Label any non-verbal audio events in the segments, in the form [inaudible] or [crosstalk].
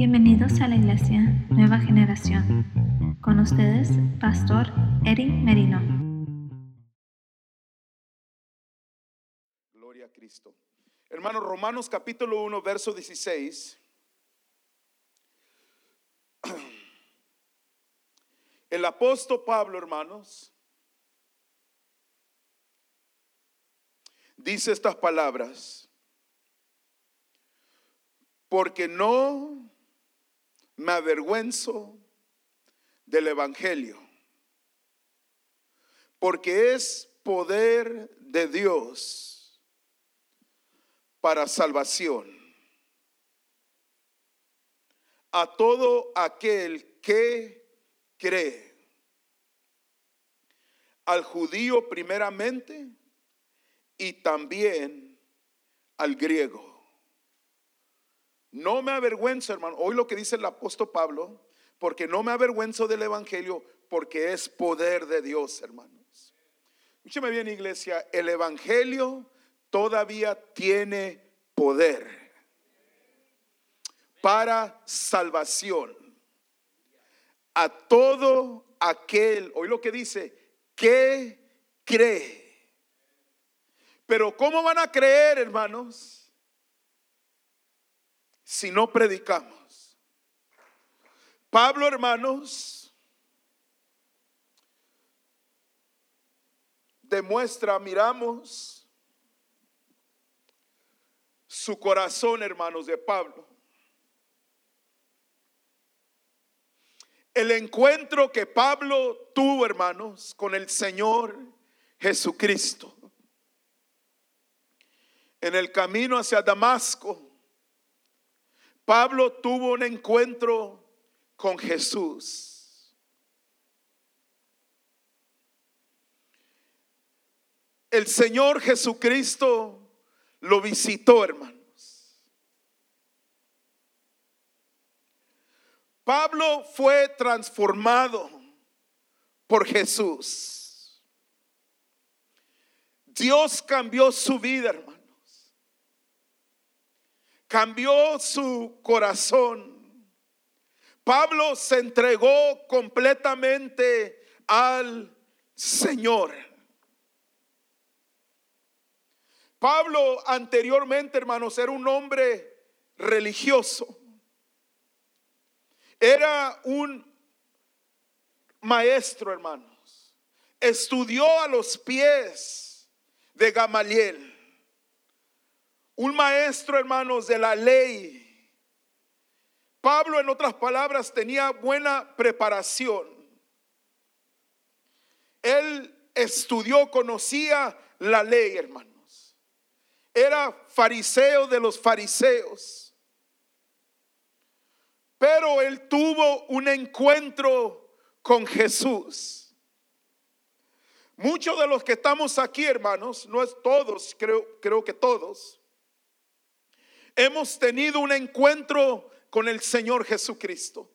Bienvenidos a la Iglesia Nueva Generación. Con ustedes, Pastor Eric Merino. Gloria a Cristo. Hermanos, Romanos capítulo 1, verso 16. [clears throat] El apóstol Pablo, hermanos, dice estas palabras. Porque no me avergüenzo del Evangelio, porque es poder de Dios para salvación a todo aquel que cree, al judío primeramente y también al griego. No me avergüenzo, hermano. Hoy lo que dice el apóstol Pablo, porque no me avergüenzo del Evangelio, porque es poder de Dios, hermanos. Escúcheme bien, iglesia, el Evangelio todavía tiene poder para salvación a todo aquel, hoy lo que dice, que cree. Pero ¿cómo van a creer, hermanos? Si no predicamos. Pablo, hermanos, demuestra, miramos su corazón, hermanos, de Pablo. El encuentro que Pablo tuvo, hermanos, con el Señor Jesucristo. En el camino hacia Damasco Pablo tuvo un encuentro con Jesús. El Señor Jesucristo lo visitó, hermanos. Pablo fue transformado por Jesús. Dios cambió su vida, hermano cambió su corazón. Pablo se entregó completamente al Señor. Pablo anteriormente, hermanos, era un hombre religioso. Era un maestro, hermanos. Estudió a los pies de Gamaliel un maestro, hermanos, de la ley. Pablo, en otras palabras, tenía buena preparación. Él estudió, conocía la ley, hermanos. Era fariseo de los fariseos. Pero él tuvo un encuentro con Jesús. Muchos de los que estamos aquí, hermanos, no es todos, creo, creo que todos, hemos tenido un encuentro con el Señor Jesucristo.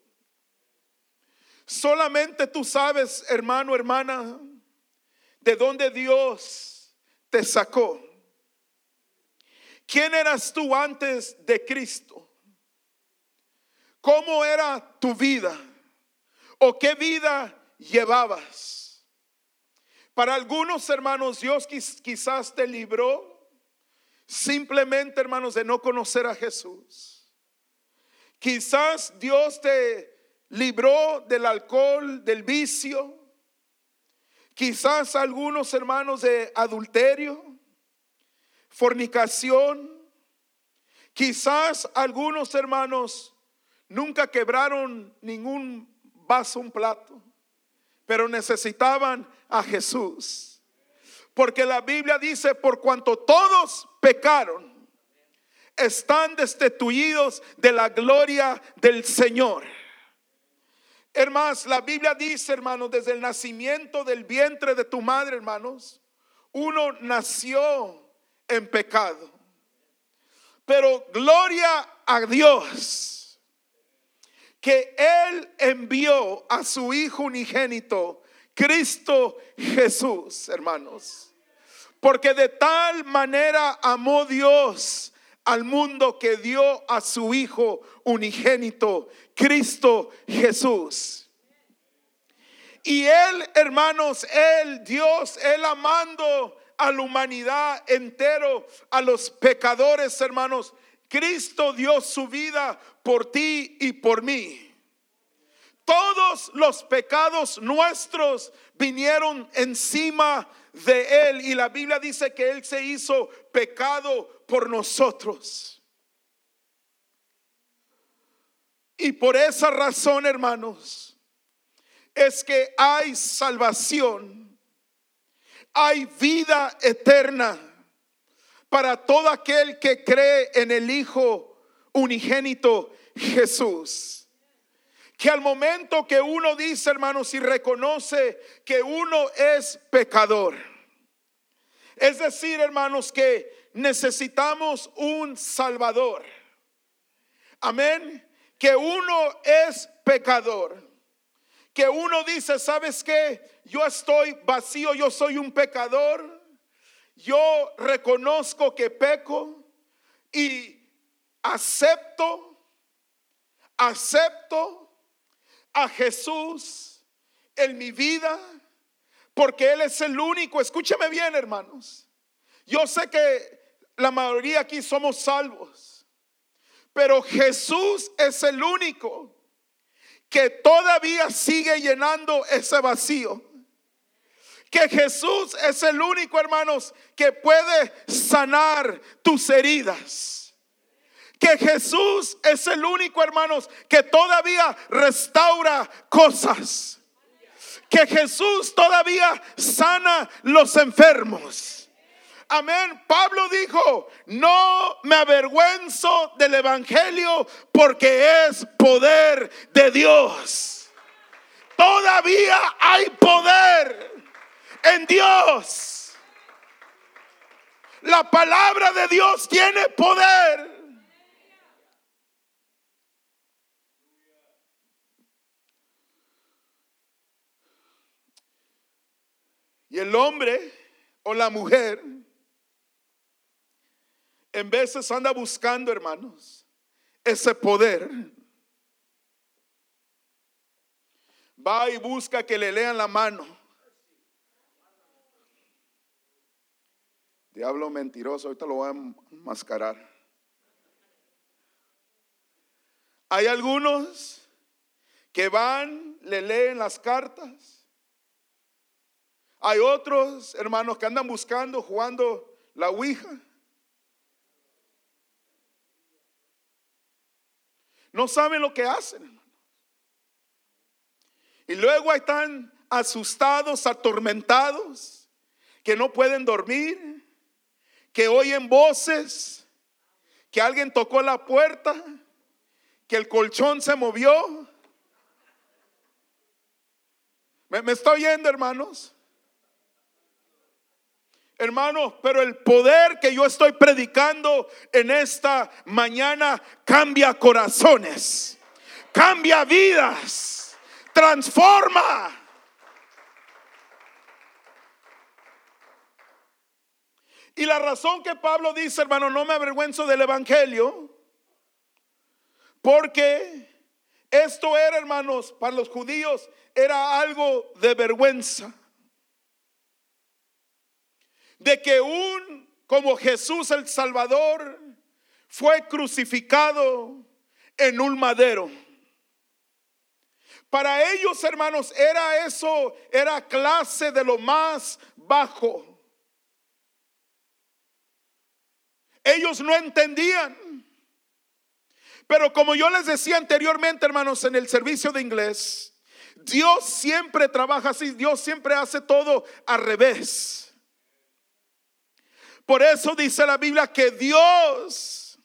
Solamente tú sabes, hermano, hermana, de dónde Dios te sacó. ¿Quién eras tú antes de Cristo? ¿Cómo era tu vida? ¿O qué vida llevabas? Para algunos hermanos, Dios quizás te libró Simplemente, hermanos, de no conocer a Jesús. Quizás Dios te libró del alcohol, del vicio. Quizás algunos hermanos de adulterio, fornicación. Quizás algunos hermanos nunca quebraron ningún vaso, un plato, pero necesitaban a Jesús. Porque la Biblia dice, por cuanto todos pecaron, están destituidos de la gloria del Señor. Hermanos, la Biblia dice, hermanos, desde el nacimiento del vientre de tu madre, hermanos, uno nació en pecado. Pero gloria a Dios que Él envió a su Hijo unigénito Cristo Jesús, hermanos. Porque de tal manera amó Dios al mundo que dio a su Hijo unigénito, Cristo Jesús. Y Él, hermanos, Él, Dios, Él amando a la humanidad entero, a los pecadores, hermanos. Cristo dio su vida por ti y por mí. Todos los pecados nuestros vinieron encima de Él y la Biblia dice que Él se hizo pecado por nosotros. Y por esa razón, hermanos, es que hay salvación, hay vida eterna para todo aquel que cree en el Hijo unigénito Jesús que al momento que uno dice, hermanos, y reconoce que uno es pecador, es decir, hermanos, que necesitamos un Salvador. Amén. Que uno es pecador. Que uno dice, ¿sabes qué? Yo estoy vacío, yo soy un pecador. Yo reconozco que peco y acepto, acepto a Jesús en mi vida, porque Él es el único, escúcheme bien hermanos, yo sé que la mayoría aquí somos salvos, pero Jesús es el único que todavía sigue llenando ese vacío. Que Jesús es el único, hermanos, que puede sanar tus heridas que Jesús es el único, hermanos, que todavía restaura cosas. Que Jesús todavía sana los enfermos. Amén. Pablo dijo, no me avergüenzo del Evangelio porque es poder de Dios. Todavía hay poder en Dios. La palabra de Dios tiene poder. Y el hombre o la mujer en veces anda buscando, hermanos, ese poder. Va y busca que le lean la mano. Diablo mentiroso, ahorita lo voy a enmascarar. Hay algunos que van, le leen las cartas hay otros hermanos que andan buscando, jugando la Ouija. No saben lo que hacen. Y luego están asustados, atormentados, que no pueden dormir, que oyen voces, que alguien tocó la puerta, que el colchón se movió. ¿Me, me está oyendo, hermanos? Hermanos, pero el poder que yo estoy predicando en esta mañana cambia corazones, cambia vidas, transforma. Y la razón que Pablo dice, hermano, no me avergüenzo del Evangelio, porque esto era, hermanos, para los judíos era algo de vergüenza de que un como Jesús el Salvador fue crucificado en un madero. Para ellos, hermanos, era eso, era clase de lo más bajo. Ellos no entendían. Pero como yo les decía anteriormente, hermanos, en el servicio de inglés, Dios siempre trabaja así, Dios siempre hace todo al revés. Por eso dice la Biblia que Dios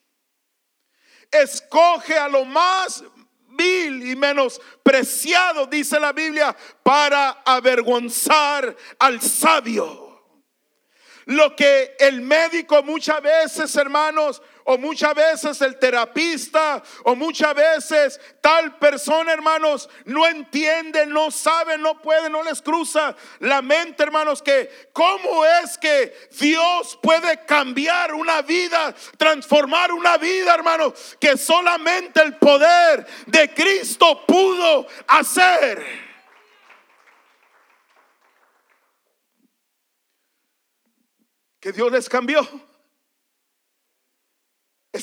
escoge a lo más vil y menospreciado, dice la Biblia, para avergonzar al sabio. lo que el médico muchas veces, hermanos, o muchas veces el terapista, o muchas veces tal persona, hermanos, no entiende, no sabe, no puede, no les cruza la mente, hermanos, que cómo es que Dios puede cambiar una vida, transformar una vida, hermanos, que solamente el poder de Cristo pudo hacer. que Dios les cambió.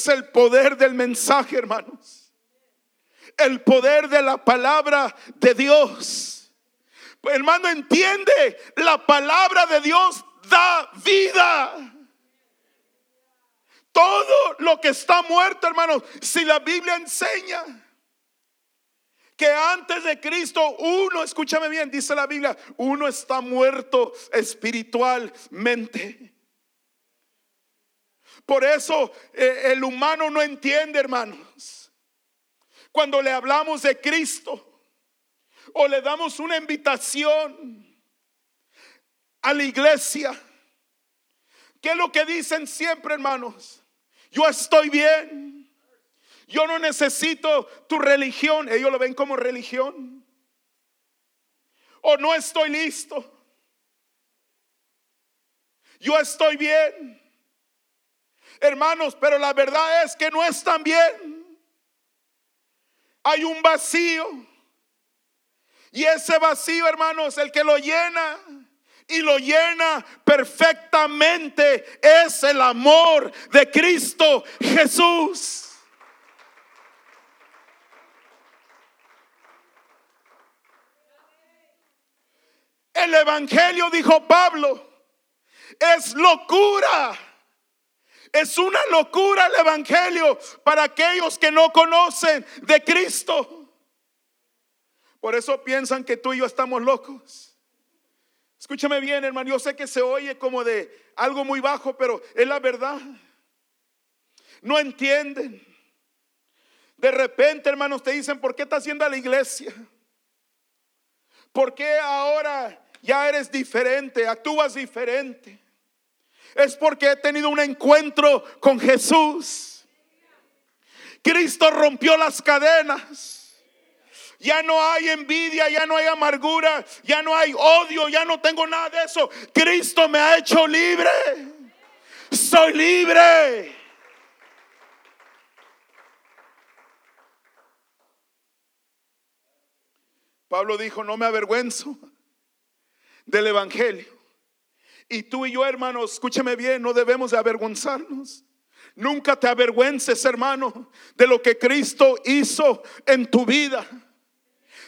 El poder del mensaje, hermanos. El poder de la palabra de Dios. Hermano, entiende, la palabra de Dios da vida. Todo lo que está muerto, hermanos, si la Biblia enseña que antes de Cristo uno, escúchame bien, dice la Biblia, uno está muerto espiritualmente. Por eso eh, el humano no entiende, hermanos. Cuando le hablamos de Cristo o le damos una invitación a la iglesia, ¿qué es lo que dicen siempre, hermanos? Yo estoy bien. Yo no necesito tu religión. Ellos lo ven como religión. O no estoy listo. Yo estoy bien. Hermanos, pero la verdad es que no están bien. Hay un vacío. Y ese vacío, hermanos, el que lo llena y lo llena perfectamente es el amor de Cristo Jesús. El Evangelio, dijo Pablo, es locura es una locura el Evangelio para aquellos que no conocen de Cristo. Por eso piensan que tú y yo estamos locos. Escúchame bien, hermano. Yo sé que se oye como de algo muy bajo, pero es la verdad. No entienden. De repente, hermanos, te dicen, ¿por qué estás haciendo a la iglesia? ¿Por qué ahora ya eres diferente, actúas diferente? Es porque he tenido un encuentro con Jesús. Cristo rompió las cadenas. Ya no hay envidia, ya no hay amargura, ya no hay odio, ya no tengo nada de eso. Cristo me ha hecho libre. Soy libre. Pablo dijo, no me avergüenzo del Evangelio y tú y yo, hermanos, escúcheme bien, no debemos de avergonzarnos. Nunca te avergüences, hermano, de lo que Cristo hizo en tu vida.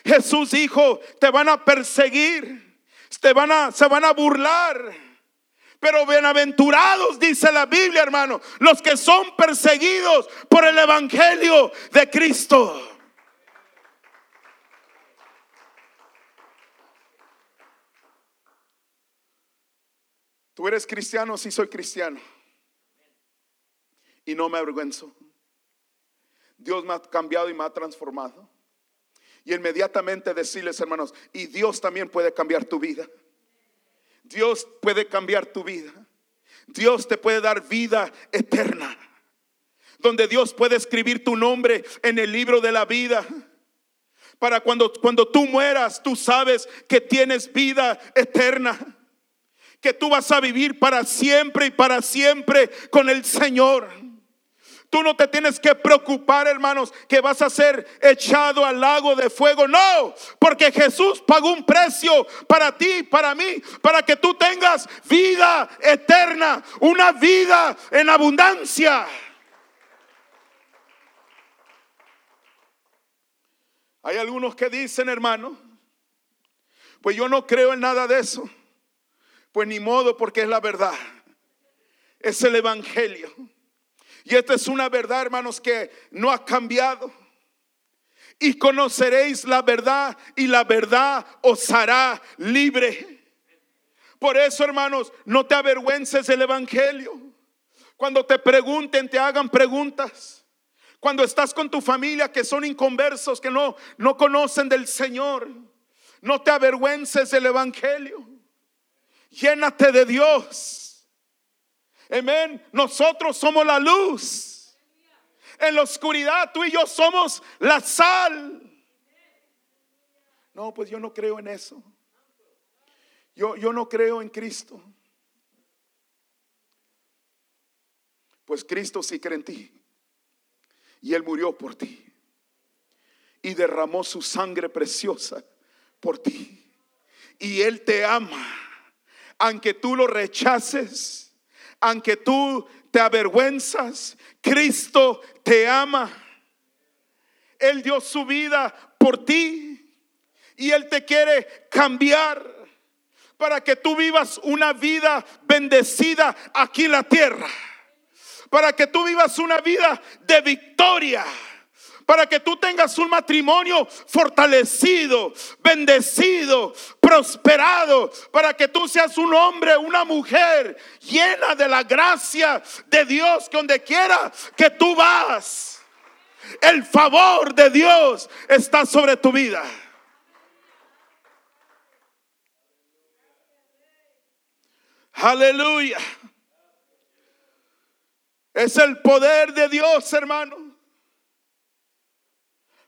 Jesús dijo, te van a perseguir, te van a, se van a burlar. Pero bienaventurados, dice la Biblia, hermano, los que son perseguidos por el Evangelio de Cristo. Tú eres cristiano, sí soy cristiano. Y no me avergüenzo. Dios me ha cambiado y me ha transformado. Y inmediatamente decirles, hermanos, y Dios también puede cambiar tu vida. Dios puede cambiar tu vida. Dios te puede dar vida eterna. Donde Dios puede escribir tu nombre en el libro de la vida. Para cuando, cuando tú mueras, tú sabes que tienes vida eterna que tú vas a vivir para siempre y para siempre con el Señor. Tú no te tienes que preocupar, hermanos, que vas a ser echado al lago de fuego. No, porque Jesús pagó un precio para ti, para mí, para que tú tengas vida eterna, una vida en abundancia. Hay algunos que dicen, hermano, pues yo no creo en nada de eso. Pues ni modo porque es la verdad. Es el Evangelio. Y esta es una verdad, hermanos, que no ha cambiado. Y conoceréis la verdad y la verdad os hará libre. Por eso, hermanos, no te avergüences del Evangelio. Cuando te pregunten, te hagan preguntas. Cuando estás con tu familia que son inconversos, que no, no conocen del Señor, no te avergüences del Evangelio. Llénate de Dios. Amén. Nosotros somos la luz. En la oscuridad tú y yo somos la sal. No, pues yo no creo en eso. Yo, yo no creo en Cristo. Pues Cristo sí cree en ti. Y Él murió por ti. Y derramó su sangre preciosa por ti. Y Él te ama. Aunque tú lo rechaces, aunque tú te avergüenzas, Cristo te ama. Él dio su vida por ti y Él te quiere cambiar para que tú vivas una vida bendecida aquí en la tierra. Para que tú vivas una vida de victoria para que tú tengas un matrimonio fortalecido, bendecido, prosperado, para que tú seas un hombre, una mujer llena de la gracia de Dios, que donde quiera que tú vas, el favor de Dios está sobre tu vida. Aleluya. Es el poder de Dios, hermano.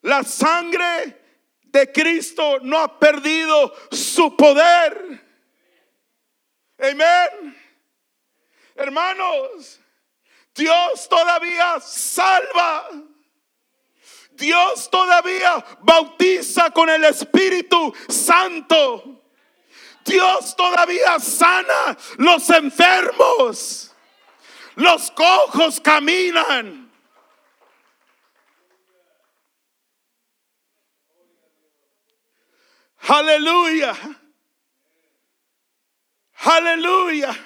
La sangre de Cristo no ha perdido su poder. Amén. Hermanos, Dios todavía salva. Dios todavía bautiza con el Espíritu Santo. Dios todavía sana los enfermos. Los cojos caminan. Aleluya. Aleluya.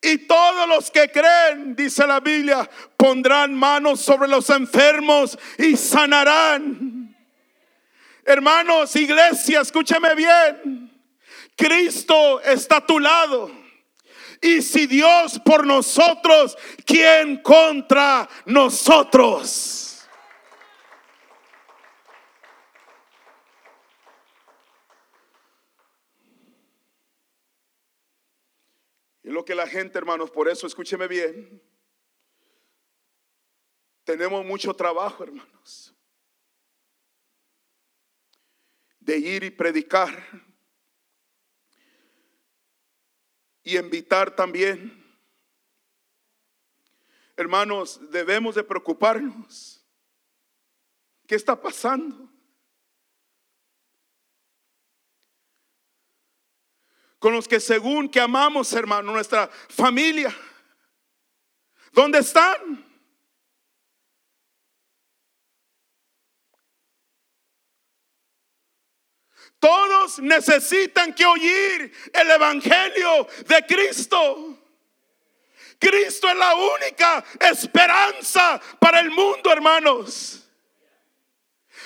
Y todos los que creen, dice la Biblia, pondrán manos sobre los enfermos y sanarán. Hermanos, iglesia, escúchame bien. Cristo está a tu lado. Y si Dios por nosotros, ¿quién contra nosotros? Y lo que la gente, hermanos, por eso escúcheme bien. Tenemos mucho trabajo, hermanos. De ir y predicar. Y invitar también. Hermanos, debemos de preocuparnos. ¿Qué está pasando? Con los que según que amamos, hermano, nuestra familia. ¿Dónde están? Todos necesitan que oír el Evangelio de Cristo. Cristo es la única esperanza para el mundo, hermanos.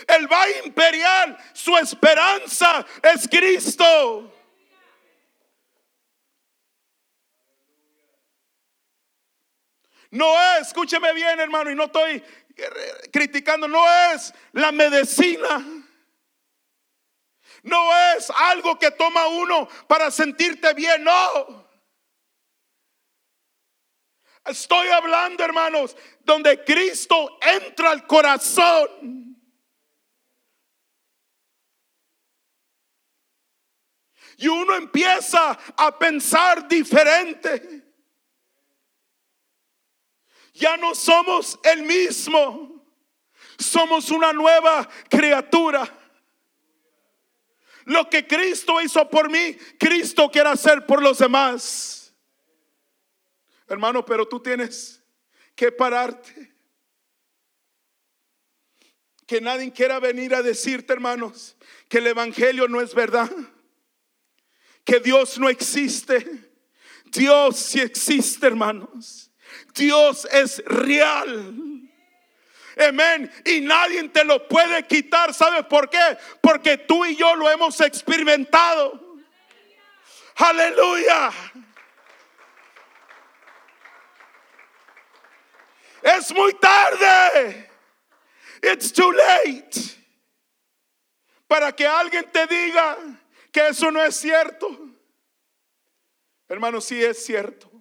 El valle imperial, su esperanza es Cristo. No es, escúcheme bien hermano, y no estoy criticando, no es la medicina. No es algo que toma uno para sentirte bien, no. Estoy hablando, hermanos, donde Cristo entra al corazón. Y uno empieza a pensar diferente. Ya no somos el mismo. Somos una nueva criatura. Lo que Cristo hizo por mí, Cristo quiere hacer por los demás. Hermano, pero tú tienes que pararte. Que nadie quiera venir a decirte, hermanos, que el Evangelio no es verdad. Que Dios no existe. Dios sí existe, hermanos. Dios es real. Amén. Y nadie te lo puede quitar. ¿Sabes por qué? Porque tú y yo lo hemos experimentado. Aleluya. Es muy tarde. It's too late. Para que alguien te diga que eso no es cierto. Hermano, sí es cierto.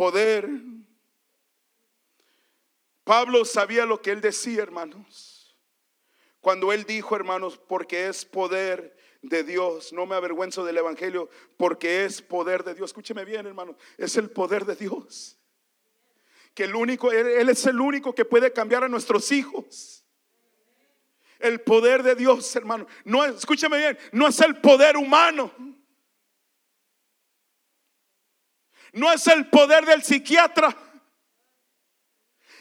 Poder. Pablo sabía lo que él decía, hermanos. Cuando él dijo, hermanos, porque es poder de Dios, no me avergüenzo del Evangelio, porque es poder de Dios. Escúcheme bien, hermanos, es el poder de Dios. Que el único, él, él es el único que puede cambiar a nuestros hijos. El poder de Dios, hermano. No, escúcheme bien, no es el poder humano. No es el poder del psiquiatra.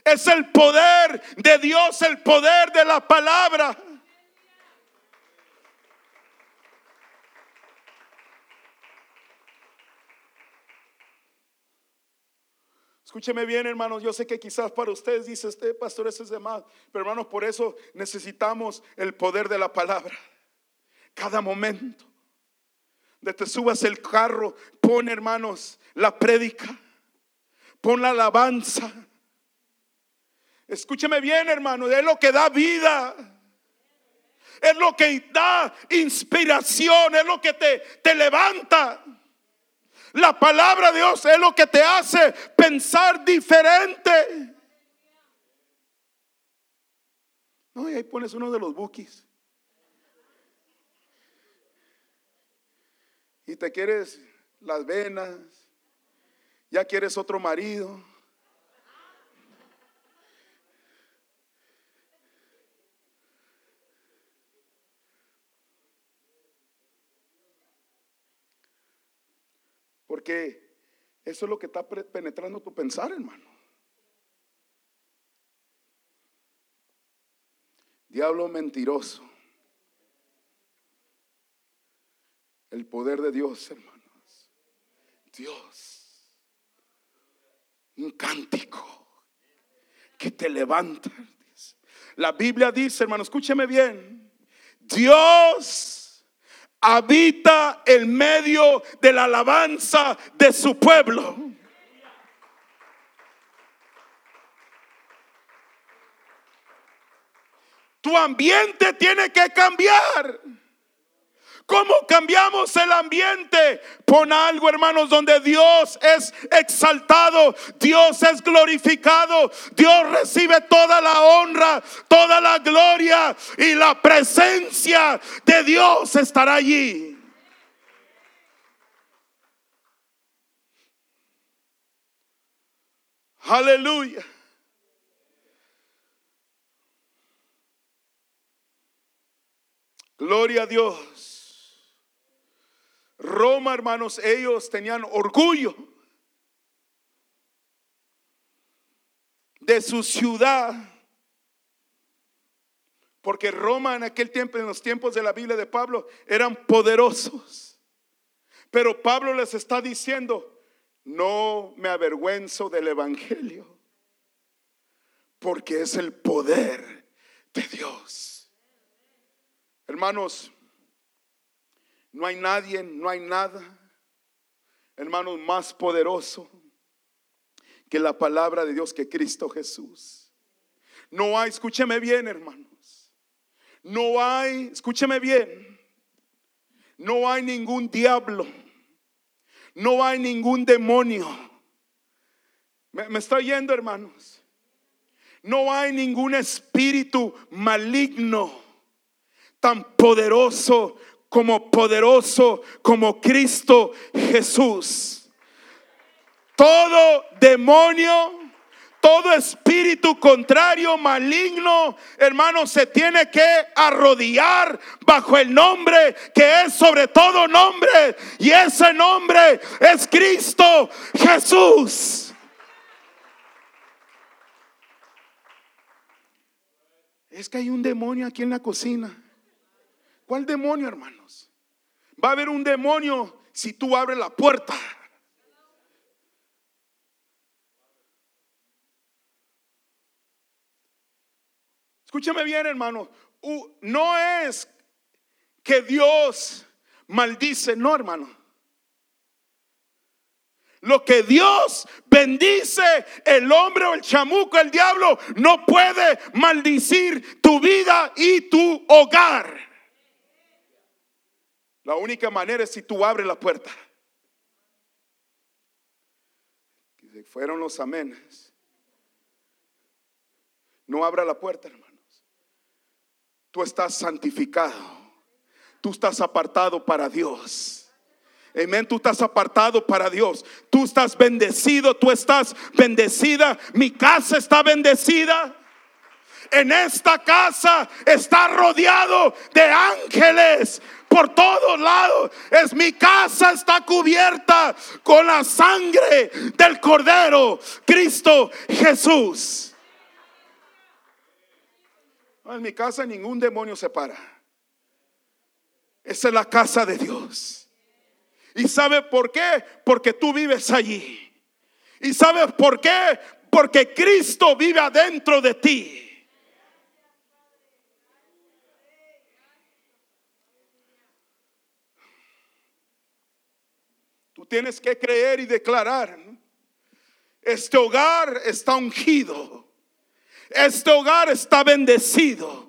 Es el poder de Dios, el poder de la palabra. Escúcheme bien, hermanos. Yo sé que quizás para ustedes dice este pastor, eso es de más. Pero hermanos, por eso necesitamos el poder de la palabra. Cada momento. De te subas el carro, pon, hermanos, la prédica. Pon la alabanza. Escúcheme bien, hermano. Es lo que da vida. Es lo que da inspiración. Es lo que te, te levanta. La palabra de Dios es lo que te hace pensar diferente. No, y ahí pones uno de los bookies. Y te quieres las venas. Ya quieres otro marido. Porque eso es lo que está penetrando tu pensar, hermano. Diablo mentiroso. El poder de Dios, hermanos. Dios. Un cántico que te levanta. La Biblia dice, hermano, escúcheme bien. Dios habita en medio de la alabanza de su pueblo. Tu ambiente tiene que cambiar. ¿Cómo cambiamos el ambiente? Pon algo, hermanos, donde Dios es exaltado, Dios es glorificado, Dios recibe toda la honra, toda la gloria y la presencia de Dios estará allí. Aleluya. Gloria a Dios. Roma, hermanos, ellos tenían orgullo de su ciudad. Porque Roma en aquel tiempo, en los tiempos de la Biblia de Pablo, eran poderosos. Pero Pablo les está diciendo, no me avergüenzo del Evangelio, porque es el poder de Dios. Hermanos, no hay nadie, no hay nada, hermanos, más poderoso que la palabra de Dios, que Cristo Jesús. No hay, escúcheme bien, hermanos. No hay, escúcheme bien. No hay ningún diablo. No hay ningún demonio. Me, me estoy yendo, hermanos. No hay ningún espíritu maligno tan poderoso como poderoso como Cristo Jesús. Todo demonio, todo espíritu contrario, maligno, hermano, se tiene que arrodillar bajo el nombre que es sobre todo nombre. Y ese nombre es Cristo Jesús. Es que hay un demonio aquí en la cocina. ¿Cuál demonio, hermanos? Va a haber un demonio si tú abres la puerta. Escúchame bien, hermano. No es que Dios maldice, no, hermano. Lo que Dios bendice, el hombre o el chamuco, el diablo, no puede maldicir tu vida y tu hogar. La única manera es si tú abres la puerta. Se fueron los amenes. No abra la puerta, hermanos. Tú estás santificado. Tú estás apartado para Dios. Amén, tú estás apartado para Dios. Tú estás bendecido, tú estás bendecida. Mi casa está bendecida. En esta casa está rodeado de ángeles por todos lados. Es mi casa está cubierta con la sangre del Cordero, Cristo Jesús. En mi casa ningún demonio se para. Esa es la casa de Dios. ¿Y sabe por qué? Porque tú vives allí. ¿Y sabes por qué? Porque Cristo vive adentro de ti. Tienes que creer y declarar. Este hogar está ungido. Este hogar está bendecido.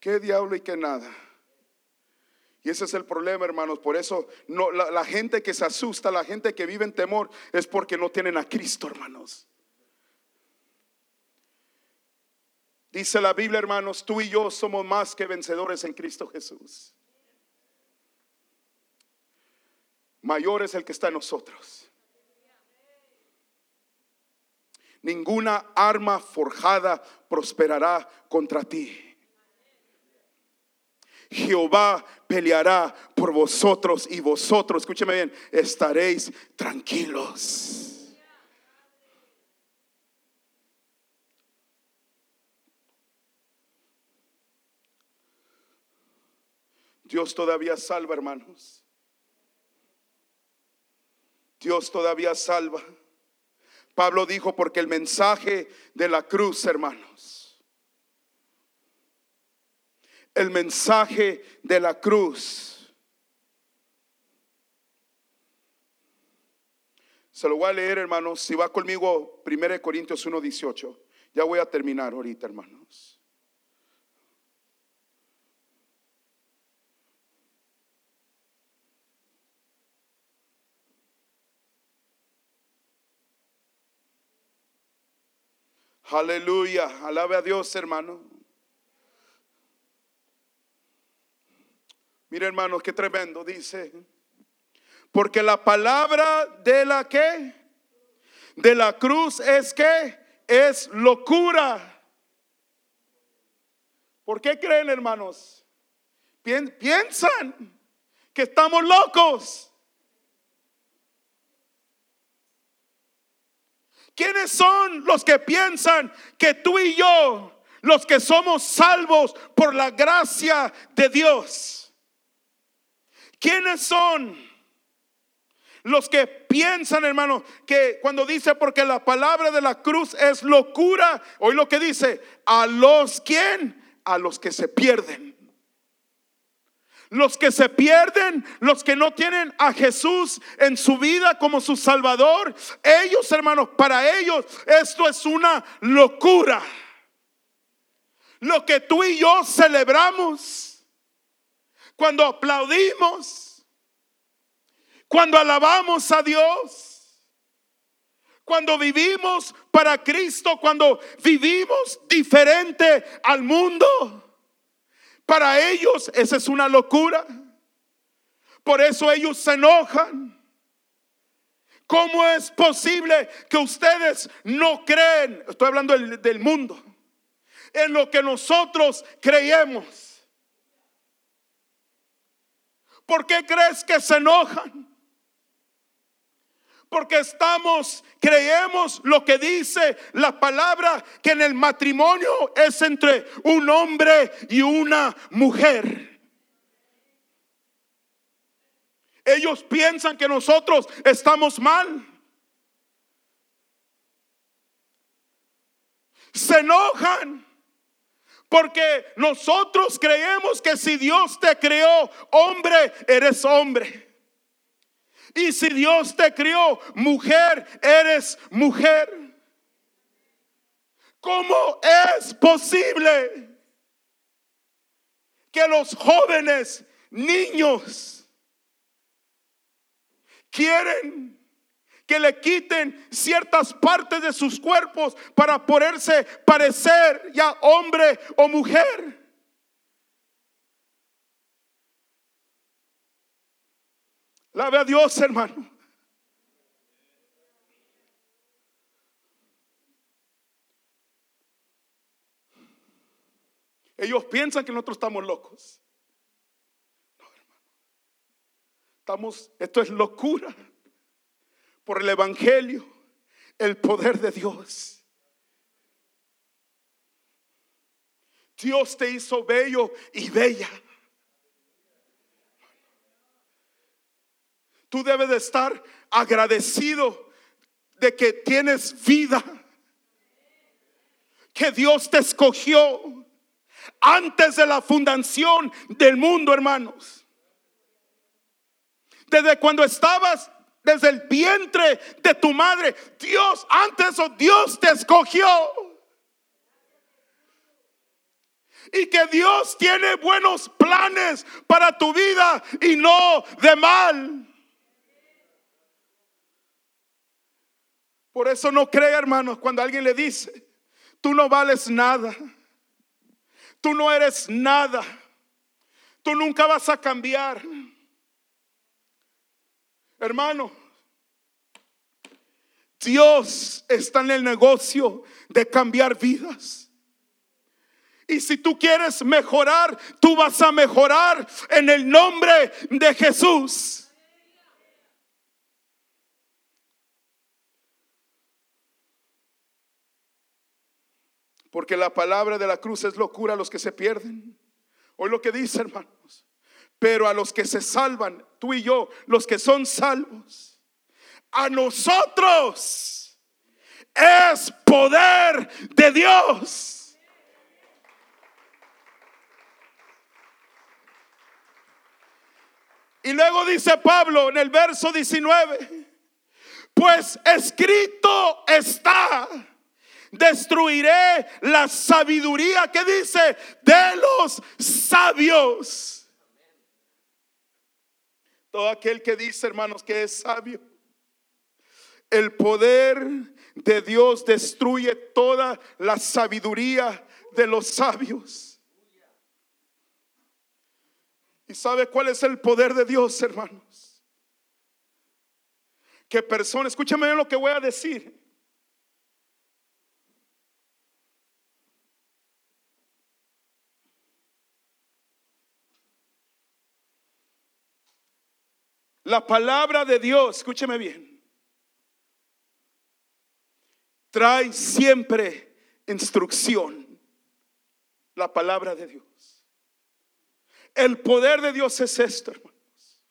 ¿Qué diablo y qué nada? Y ese es el problema, hermanos. Por eso no, la, gente que se asusta, la gente que vive en temor, es porque no tienen a Cristo, hermanos. Dice la Biblia, hermanos, tú y yo somos más que vencedores en Cristo Jesús. Mayor es el que está en nosotros. Ninguna arma forjada prosperará contra ti. Jehová peleará por vosotros y vosotros, escúcheme bien, estaréis tranquilos. Dios todavía salva, hermanos. Dios todavía salva. Pablo dijo, porque el mensaje de la cruz, hermanos, el mensaje de la cruz. Se lo voy a leer, hermanos. Si va conmigo, 1 Corintios 1:18. Ya voy a terminar ahorita, hermanos. Aleluya, alabe a Dios, hermano. Mira hermanos, qué tremendo, dice. Porque la palabra de la que, de la cruz es que es locura. ¿Por qué creen hermanos? Piensan que estamos locos. ¿Quiénes son los que piensan que tú y yo, los que somos salvos por la gracia de Dios? ¿Quiénes son los que piensan, hermano, que cuando dice porque la palabra de la cruz es locura, hoy lo que dice, a los quién? A los que se pierden. Los que se pierden, los que no tienen a Jesús en su vida como su Salvador, ellos, hermanos, para ellos esto es una locura. Lo que tú y yo celebramos cuando aplaudimos, cuando alabamos a Dios, cuando vivimos para Cristo, cuando vivimos diferente al mundo. Para ellos esa es una locura. Por eso ellos se enojan. ¿Cómo es posible que ustedes no creen? Estoy hablando del, del mundo. En lo que nosotros creemos. ¿Por qué crees que se enojan? Porque estamos, creemos lo que dice la palabra, que en el matrimonio es entre un hombre y una mujer. Ellos piensan que nosotros estamos mal. Se enojan porque nosotros creemos que si Dios te creó hombre, eres hombre. Y si Dios te creó mujer, eres mujer. ¿Cómo es posible que los jóvenes niños quieren que le quiten ciertas partes de sus cuerpos para poderse parecer ya hombre o mujer. Lave a Dios, hermano. Ellos piensan que nosotros estamos locos. No, hermano. Estamos, esto es locura por el Evangelio, el poder de Dios. Dios te hizo bello y bella. Tú debes de estar agradecido de que tienes vida. Que Dios te escogió antes de la fundación del mundo, hermanos. Desde cuando estabas desde el vientre de tu madre, Dios, antes o Dios te escogió. Y que Dios tiene buenos planes para tu vida y no de mal. Por eso no cree, hermanos, cuando alguien le dice, tú no vales nada, tú no eres nada, tú nunca vas a cambiar. Hermano, Dios está en el negocio de cambiar vidas. Y si tú quieres mejorar, tú vas a mejorar en el nombre de Jesús. Porque la palabra de la cruz es locura a los que se pierden. Hoy lo que dice, hermanos. Pero a los que se salvan, tú y yo, los que son salvos, a nosotros es poder de Dios. Y luego dice Pablo en el verso 19, pues escrito está destruiré la sabiduría que dice de los sabios. Todo aquel que dice, hermanos, que es sabio. El poder de Dios destruye toda la sabiduría de los sabios. ¿Y sabe cuál es el poder de Dios, hermanos? Que personas, escúchame lo que voy a decir. La palabra de Dios, escúcheme bien, trae siempre instrucción. La palabra de Dios. El poder de Dios es esto, hermanos.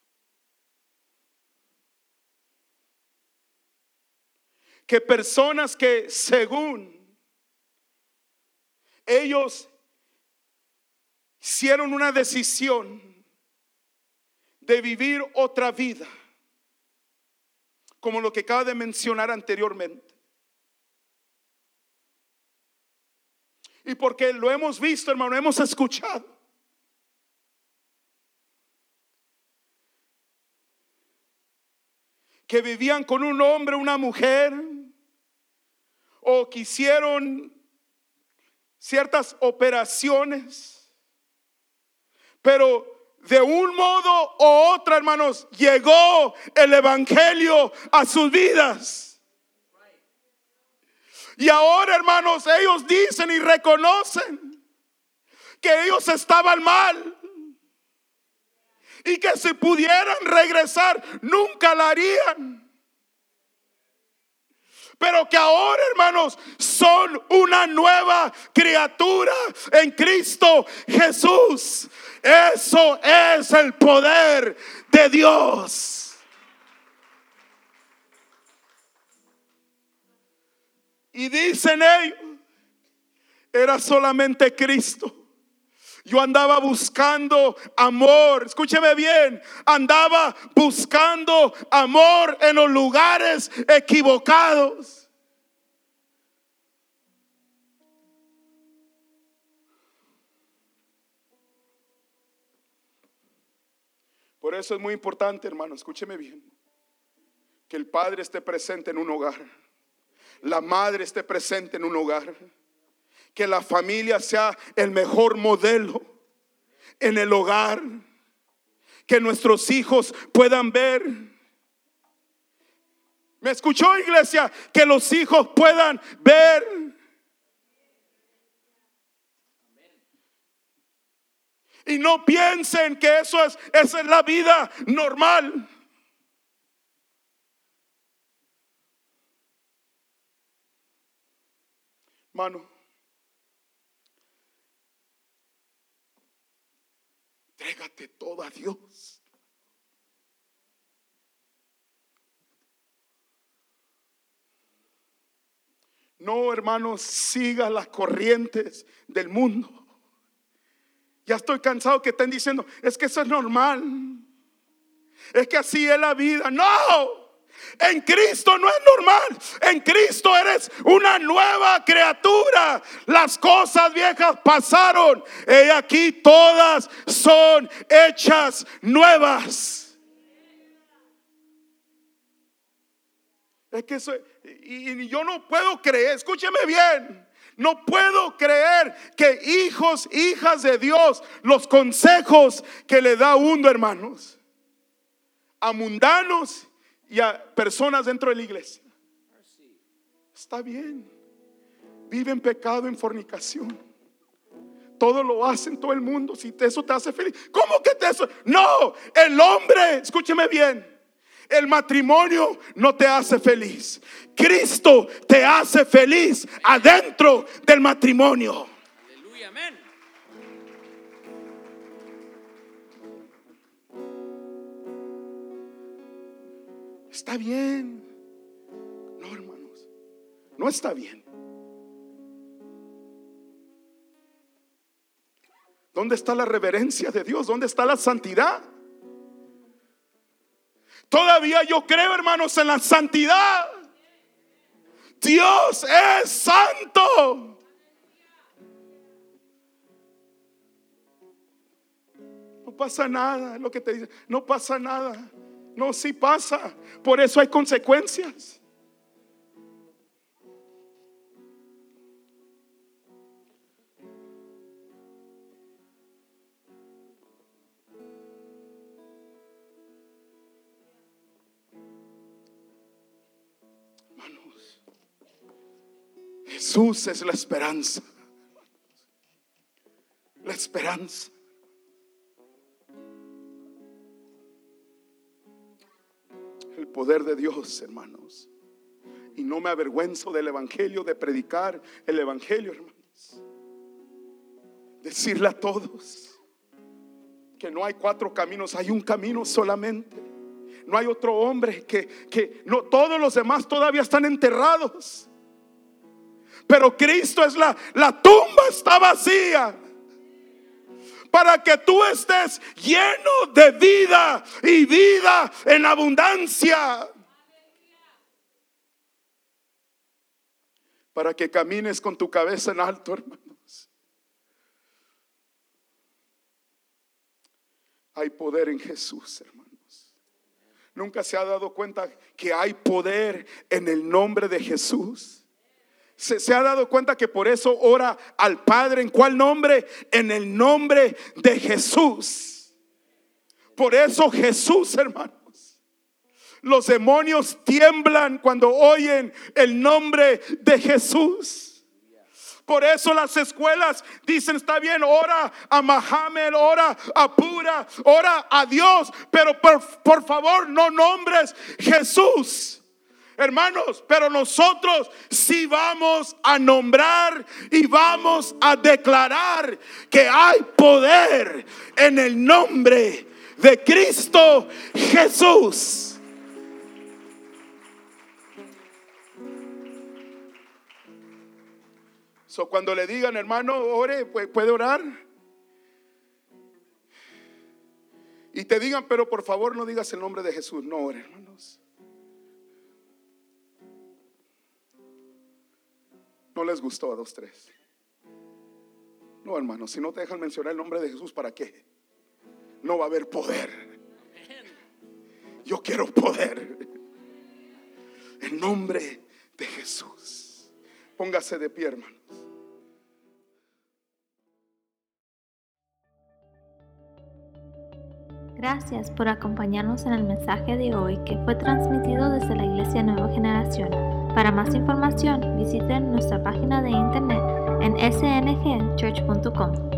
Que personas que según ellos hicieron una decisión de vivir otra vida, como lo que acaba de mencionar anteriormente. Y porque lo hemos visto, hermano, hemos escuchado. Que vivían con un hombre, una mujer, o que hicieron ciertas operaciones, pero de un modo u otro, hermanos, llegó el Evangelio a sus vidas. Y ahora, hermanos, ellos dicen y reconocen que ellos estaban mal. Y que si pudieran regresar, nunca la harían pero que ahora, hermanos, son una nueva criatura en Cristo Jesús. Eso es el poder de Dios. Y dicen ellos, era solamente Cristo. Yo andaba buscando amor, escúcheme bien, andaba buscando amor en los lugares equivocados. Por eso es muy importante, hermano, escúcheme bien, que el padre esté presente en un hogar, la madre esté presente en un hogar, que la familia sea el mejor modelo en el hogar, que nuestros hijos puedan ver. ¿Me escuchó iglesia? Que los hijos puedan ver. Y no piensen que eso es, esa es la vida normal. Mano, Entrégate todo a Dios. No, hermanos, siga las corrientes del mundo. Ya estoy cansado que estén diciendo, es que eso es normal. Es que así es la vida. No. En Cristo no es normal. En Cristo eres una nueva criatura. Las cosas viejas pasaron. Y aquí todas son hechas nuevas. Es que eso, y yo no puedo creer, escúcheme bien. No puedo creer que hijos, hijas de Dios, los consejos que le da uno, hermanos, a mundanos y a personas dentro de la iglesia. Está bien. Vive en pecado, en fornicación. Todo lo hacen todo el mundo. Si eso te hace feliz. ¿Cómo que te hace? No, el hombre, escúcheme bien. El matrimonio no te hace feliz. Cristo te hace feliz adentro del matrimonio. Aleluya, amén. Está bien. No, hermanos. No está bien. ¿Dónde está la reverencia de Dios? ¿Dónde está la santidad? Todavía yo creo, hermanos, en la santidad. Dios es santo. No pasa nada, lo que te dice, no pasa nada. No, sí pasa. Por eso hay consecuencias. Hermanos, Jesús es la esperanza. La esperanza. Poder de Dios, hermanos. Y no me avergüenzo del Evangelio, de predicar el Evangelio, hermanos. Decirle a todos que no hay cuatro caminos, hay un camino solamente. No hay otro hombre que, que no, todos los demás todavía están enterrados. Pero Cristo es la, la tumba está vacía para que tú estés lleno de vida y vida en abundancia. Para que camines con tu cabeza en alto, hermanos. Hay poder en Jesús, hermanos. Nunca se ha dado cuenta que hay poder en el nombre de Jesús. Se, ha dado cuenta que por eso ora al Padre. ¿En cuál nombre? En el nombre de Jesús. Por eso Jesús, hermanos. Los demonios tiemblan cuando oyen el nombre de Jesús. Por eso las escuelas dicen, está bien, ora a Mahamed, ora a Pura, ora a Dios, pero por, por favor no nombres Jesús. Hermanos, pero nosotros sí vamos a nombrar y vamos a declarar que hay poder en el nombre de Cristo Jesús. So, cuando le digan, hermano, ore, puede orar. Y te digan, pero por favor no digas el nombre de Jesús. No, ore, hermanos. No les gustó a dos, tres. No, hermano, si no te dejan mencionar el nombre de Jesús, ¿para qué? No va a haber poder. Yo quiero poder. En nombre de Jesús. Póngase de pie, hermanos. Gracias por acompañarnos en el mensaje de hoy que fue transmitido desde la Iglesia Nueva Generación. Para más información, visiten nuestra página de internet en sngchurch.com.